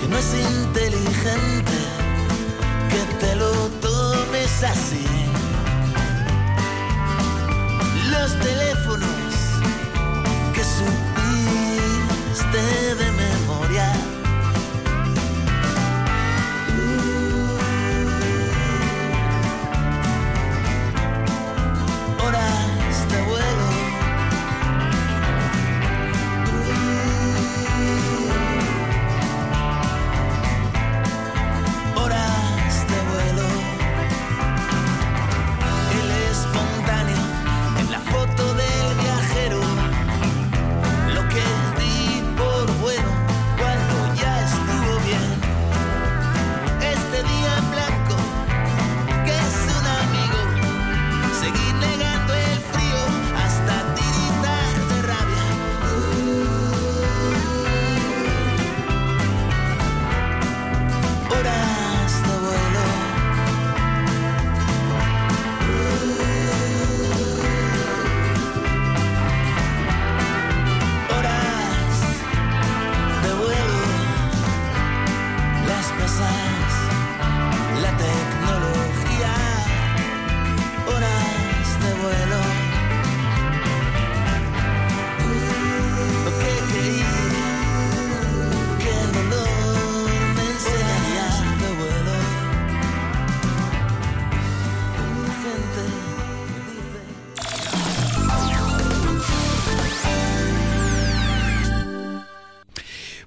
Que no es inteligente, que te lo tomes así. Los teléfonos que supiste de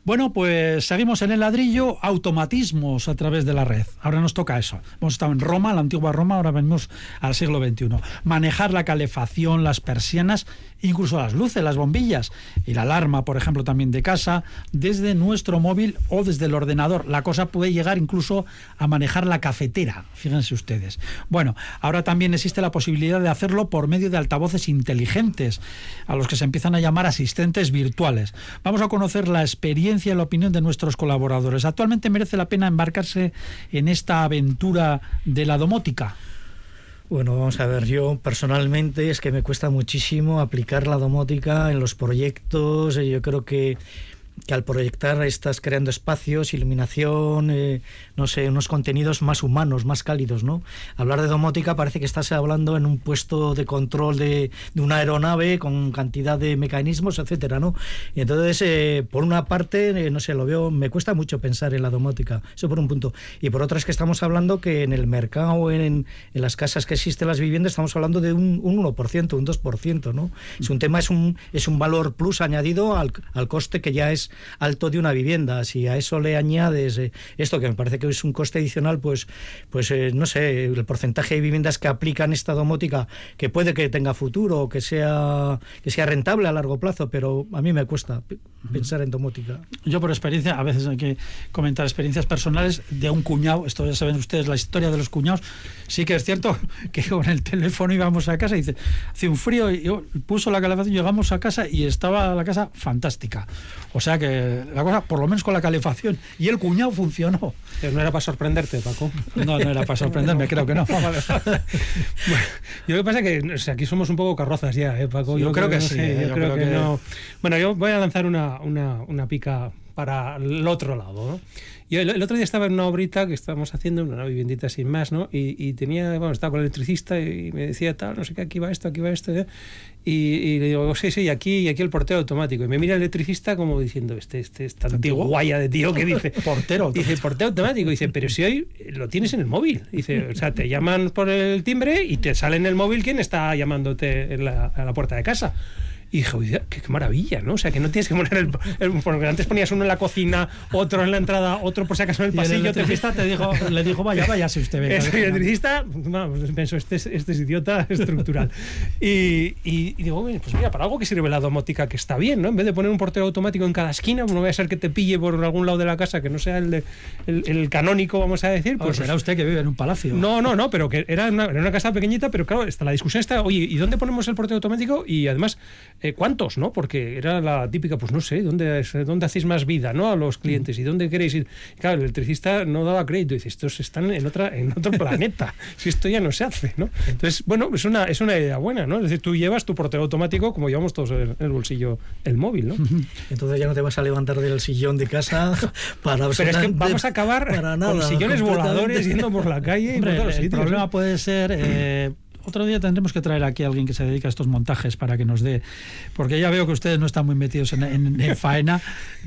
Bueno, pues seguimos en el ladrillo, automatismos a través de la red. Ahora nos toca eso. Hemos estado en Roma, la antigua Roma, ahora venimos al siglo XXI. Manejar la calefacción, las persianas, incluso las luces, las bombillas y la alarma, por ejemplo, también de casa, desde nuestro móvil o desde el ordenador. La cosa puede llegar incluso a manejar la cafetera, fíjense ustedes. Bueno, ahora también existe la posibilidad de hacerlo por medio de altavoces inteligentes, a los que se empiezan a llamar asistentes virtuales. Vamos a conocer la experiencia y la opinión de nuestros colaboradores. Actualmente merece la pena embarcarse en esta aventura de la domótica. Bueno, vamos a ver, yo personalmente es que me cuesta muchísimo aplicar la domótica en los proyectos. eh, Yo creo que, que al proyectar estás creando espacios, iluminación, eh, no sé, unos contenidos más humanos, más cálidos, ¿no? Hablar de domótica parece que estás hablando en un puesto de control de, de una aeronave con cantidad de mecanismos, etcétera, ¿no? Y entonces, eh, por una parte, eh, no sé, lo veo, me cuesta mucho pensar en la domótica, eso por un punto. Y por otra es que estamos hablando que en el mercado, en, en las casas que existen, las viviendas, estamos hablando de un, un 1%, un 2%, ¿no? Es un tema, es un, es un valor plus añadido al, al coste que ya es más alto de una vivienda. Si a eso le añades eh, esto, que me parece que es un coste adicional, pues, pues eh, no sé, el porcentaje de viviendas que aplican esta domótica, que puede que tenga futuro, que sea, que sea rentable a largo plazo, pero a mí me cuesta pensar en domótica. Yo por experiencia, a veces hay que comentar experiencias personales de un cuñado, esto ya saben ustedes la historia de los cuñados, sí que es cierto [laughs] que con el teléfono íbamos a casa y dice, hace un frío y yo puso la calefacción, llegamos a casa y estaba la casa fantástica. O sea que la cosa, por lo menos con la calefacción y el cuñado funcionó. Pero no era para sorprenderte, Paco. No, no era para sorprenderme, creo que no. Vale. Bueno, yo lo que pasa es que o sea, aquí somos un poco carrozas ya, ¿eh, Paco? Yo creo que no sí, sé, ¿eh? yo, Yo creo, creo que, que- no. Bueno, yo voy a lanzar una, una, una pica para el otro lado, ¿no? Yo el, el otro día estaba en una obrita que estábamos haciendo, una viviendita sin más, ¿no? Y, y tenía, bueno, estaba con el electricista y me decía tal, no sé qué, aquí va esto, aquí va esto, ¿eh? y, y le digo, sí, sí, y aquí, y aquí el portero automático. Y me mira el electricista como diciendo, este, este, esta ¿Antiguo? guaya de tío que dice, [laughs] Portero Dice, portero automático. Dice, pero si hoy lo tienes en el móvil. Dice, o sea, te llaman por el timbre y te sale en el móvil quién está llamándote en la, a la puerta de casa. Y dije, "Oye, qué, qué maravilla, ¿no? O sea, que no tienes que poner el, el- Porque antes ponías uno en la cocina, otro en la entrada, otro por si acaso en el Y el pasillo. te electricista te dijo, [laughs] le dijo, vaya, vaya, si usted ve. El electricista, vamos, pensó, este es, este es idiota [laughs] estructural. Y, y- y digo, "Oye, pues mira, para algo que sirve la domótica que está bien, ¿no? En vez de poner un portero automático en cada esquina, no vaya a ser que te pille por algún lado de la casa que no sea el, de- el, el canónico, vamos a decir. Pues Pues será usted que vive en un palacio. no, no, no, pero que era una, era una casa pequeñita, pero claro, está, la discusión está, oye, ¿y dónde ponemos el portero automático? Y además, eh, ¿cuántos? ¿no? Porque era la típica, pues no sé, ¿dónde, es- dónde hacéis más vida ¿no? a los clientes? ¿Y dónde queréis ir? Y claro, el electricista no daba crédito, dice, estos están en, otra, en otro [laughs] planeta, si esto ya no se hace, ¿no? Entonces, bueno, es una, es una idea buena, ¿no? Es decir, tú llevas tu portero automático como llevamos todos en el bolsillo el móvil, ¿no? [laughs] Entonces ya no te vas a levantar del sillón de casa [laughs] para Pero es que vamos a acabar para nada, con sillones voladores yendo por la calle y por el sitios, problema puede ser. eh, [clears throat] otro día tendremos que traer aquí a alguien que se dedica a estos montajes para que nos dé. Porque ya veo que ustedes no están muy metidos en, en- en [laughs] faena,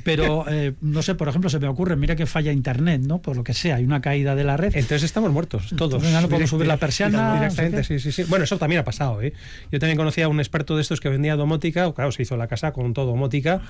pero eh, no sé, por ejemplo, se me ocurre, mira que falla internet, ¿no? Por lo que sea, hay una caída de la red. Entonces estamos muertos, todos. Entonces no podemos subir la [laughs] persiana, Directamente, sí, sí, sí. Bueno, eso también ha pasado, ¿eh? Yo también conocía a un experto de estos que vendía domótica, claro, se hizo la casa con todo domótica.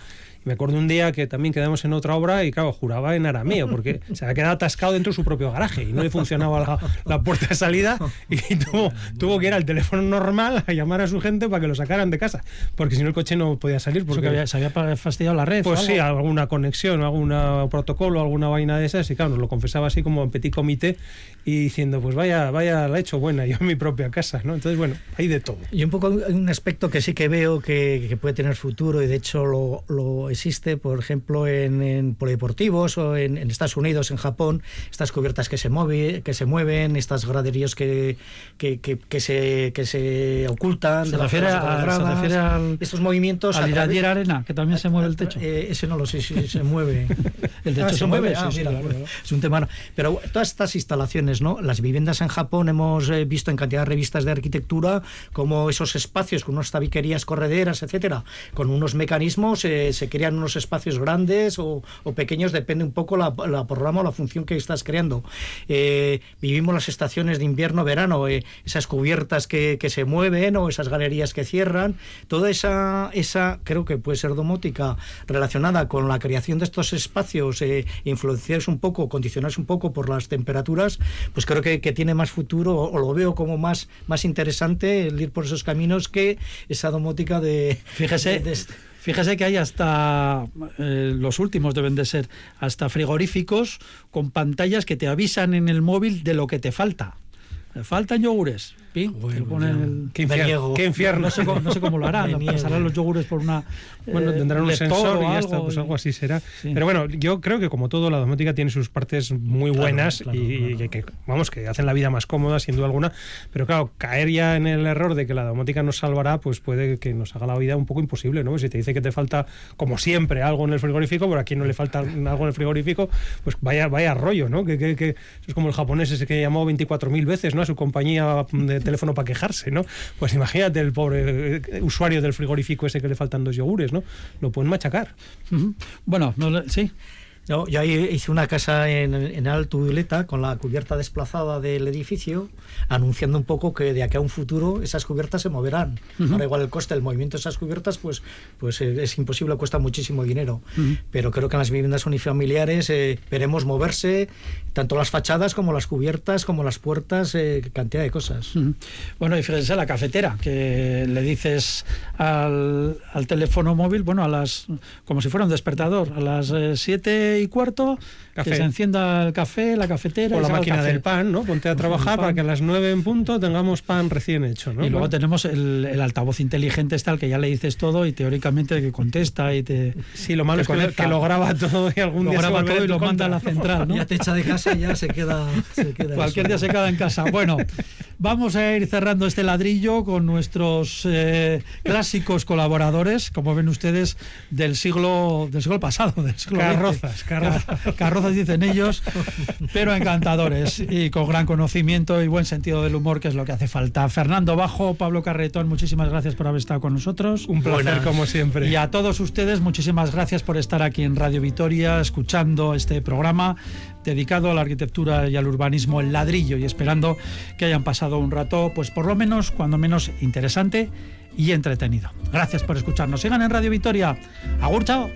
Me acuerdo un día que también quedamos en otra obra y, claro, juraba en arameo, porque [laughs] se había quedado atascado dentro de su propio garaje y no le funcionaba la, la puerta de salida y [laughs] tuvo, tuvo que ir al teléfono normal a llamar a su gente para que lo sacaran de casa, porque si no el coche no podía salir. Porque había- se había fastidiado la red. pues sí, alguna conexión, algún protocolo, alguna vaina de esas, y claro, nos lo confesaba así como en petit comité y diciendo, pues vaya, vaya, la he hecho buena yo en mi propia casa, ¿no? Entonces, bueno, hay de todo. Y un poco un aspecto que sí que veo que, que puede tener futuro y de hecho lo, lo existe, por ejemplo, en, en polideportivos o en, en Estados Unidos, en Japón, estas cubiertas que se, mueve, que se mueven, estas graderíos que, que, que- que se, que se ocultan. Se de refiere, las a- se gradas, refiere al, estos movimientos. a al través- Iradier Arena, que también se mueve el techo. eh, ese no lo sé si se mueve. [laughs] El techo Ah, se mueve, ah, sí, sí, mira, claro, claro. es un tema. Pero todas estas instalaciones, ¿no? Las viviendas en Japón hemos eh, visto en cantidad de revistas de arquitectura como esos espacios con unas tabiquerías correderas, etcétera, con unos mecanismos eh, se crean unos espacios grandes o, o pequeños, depende un poco la, la programa o la función que estás creando. Eh, vivimos las estaciones de invierno, verano, eh, esas cubiertas que, que se mueven o esas galerías que cierran, toda esa, esa creo que puede ser domótica relacionada con la creación de estos espacios, eh, influenciados un poco, condicionados un poco por las temperaturas, pues creo que, que tiene más futuro o, o lo veo como más, más interesante el ir por esos caminos que esa domótica de... Fíjese, de- de- fíjese que hay hasta, eh, los últimos deben de ser, hasta frigoríficos con pantallas que te avisan en el móvil de lo que te falta. Faltan yogures. Pim, te lo ponen el- Qué infierno. Qué infierno. No sé, cómo, no sé cómo lo harán, [laughs] pasarán los yogures por una. Bueno, eh, tendrán un sensor y ya está, pues y- algo así será. Sí. Pero bueno, yo creo que como todo, la domótica tiene sus partes muy Claro, buenas claro, y, claro. que, vamos, que hacen la vida más cómoda, sin duda alguna. Pero claro, caer ya en el error de que la domótica nos salvará, pues puede que nos haga la vida un poco imposible, ¿no? Si te dice que te falta, como siempre, algo en el frigorífico, por aquí no le falta algo en el frigorífico, pues vaya, vaya rollo, ¿no? Que, que- que es como el japonés ese que llamó 24.000 veces, ¿no? A su compañía de teléfono para quejarse, ¿no? Pues imagínate el pobre eh, usuario del frigorífico ese que le faltan dos yogures, ¿no? Lo pueden machacar. Bueno, no le- sí. yo ahí hice una casa en, en Alto Violeta con la cubierta desplazada del edificio, anunciando un poco que de aquí a un futuro esas cubiertas se moverán. Ahora igual el coste del movimiento de esas cubiertas pues, pues eh, es imposible, cuesta muchísimo dinero. Pero creo que en las viviendas unifamiliares eh, veremos moverse tanto las fachadas como las cubiertas, como las puertas, eh, cantidad de cosas. Bueno, y fíjense la cafetera, que le dices al, al teléfono móvil, bueno, a las como si fuera un despertador, a las eh, siete y cuarto, Café. que se encienda el café, la cafetera. O la el máquina del pan, ¿no? Ponte a trabajar para que a las 9 en punto tengamos pan recién hecho, ¿no? Y luego Bueno, tenemos el, el altavoz inteligente está al que ya le dices todo y teóricamente que contesta y te Sí, lo malo es que, lo- conecta. que lo graba todo y algún Lo día graba todo y lo manda a la central, ¿no? Ya te echa de casa y ya se queda. Se queda Cualquier eso. día se queda en casa. Bueno, vamos a ir cerrando este ladrillo con nuestros eh, clásicos colaboradores, como ven ustedes, del siglo del siglo pasado, del siglo. Carrozas, carrozas. Car- carrozas dicen ellos, pero encantadores y con gran conocimiento y buen sentido del humor, que es lo que hace falta. Fernando Bajo, Pablo Carretón, muchísimas gracias por haber estado con nosotros. Un placer, Buenas. como siempre. Y a todos ustedes, muchísimas gracias por estar aquí en Radio Vitoria, escuchando este programa dedicado a la arquitectura y al urbanismo, el ladrillo, y esperando que hayan pasado un rato, pues por lo menos, cuando menos, interesante y entretenido. Gracias por escucharnos. Sigan en Radio Vitoria. Agur, chao.